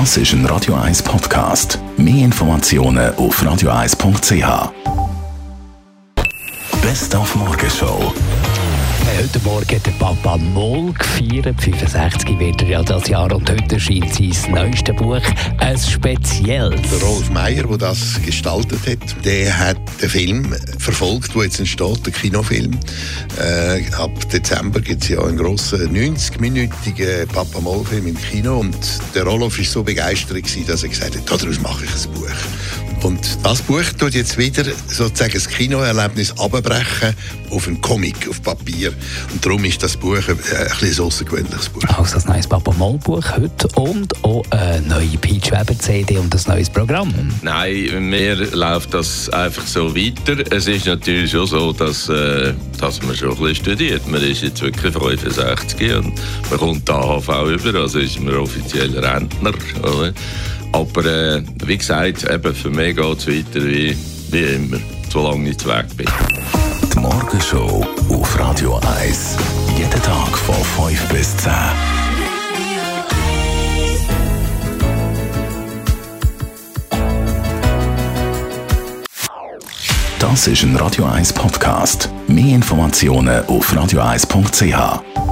Das ist ein Radio 1 Podcast. Mehr Informationen auf radio1.ch. Best auf Morgenshow. Heute Morgen hat der Papa Moll gefeiert. 65 wird er ja das Jahr und heute erscheint sein neuestes Buch. Ein spezielles. Der Rolf Meier, der das gestaltet hat, der hat den Film verfolgt, der jetzt entsteht, der Kinofilm. Äh, ab Dezember gibt es ja einen grossen 90-minütigen Papa Moll-Film im Kino und der Roloff war so begeistert, gewesen, dass er gesagt hat, daraus mache ich ein Buch. Und das Buch tut jetzt wieder sozusagen das Kinoerlebnis abbrechen auf einen Comic, auf Papier. Und darum ist das Buch ein, ein, ein außergewöhnliches Buch. Also das neues Papa Moll Buch heute und auch eine neue Peach Weber CD und ein neues Programm. Nein, mir läuft das einfach so weiter. Es ist natürlich schon so, dass, äh, dass man schon ein bisschen studiert. Man ist jetzt wirklich 65 und man kommt da AHV über, also ist man offiziell Rentner. Oder? Aber äh, wie gesagt, eben für mich geht es weiter wie, wie immer, solange ich weg bin. Die Morgenshow auf Radio 1. Jeden Tag von 5 bis 10. Das ist ein Radio 1 Podcast. Mehr Informationen auf radio1.ch.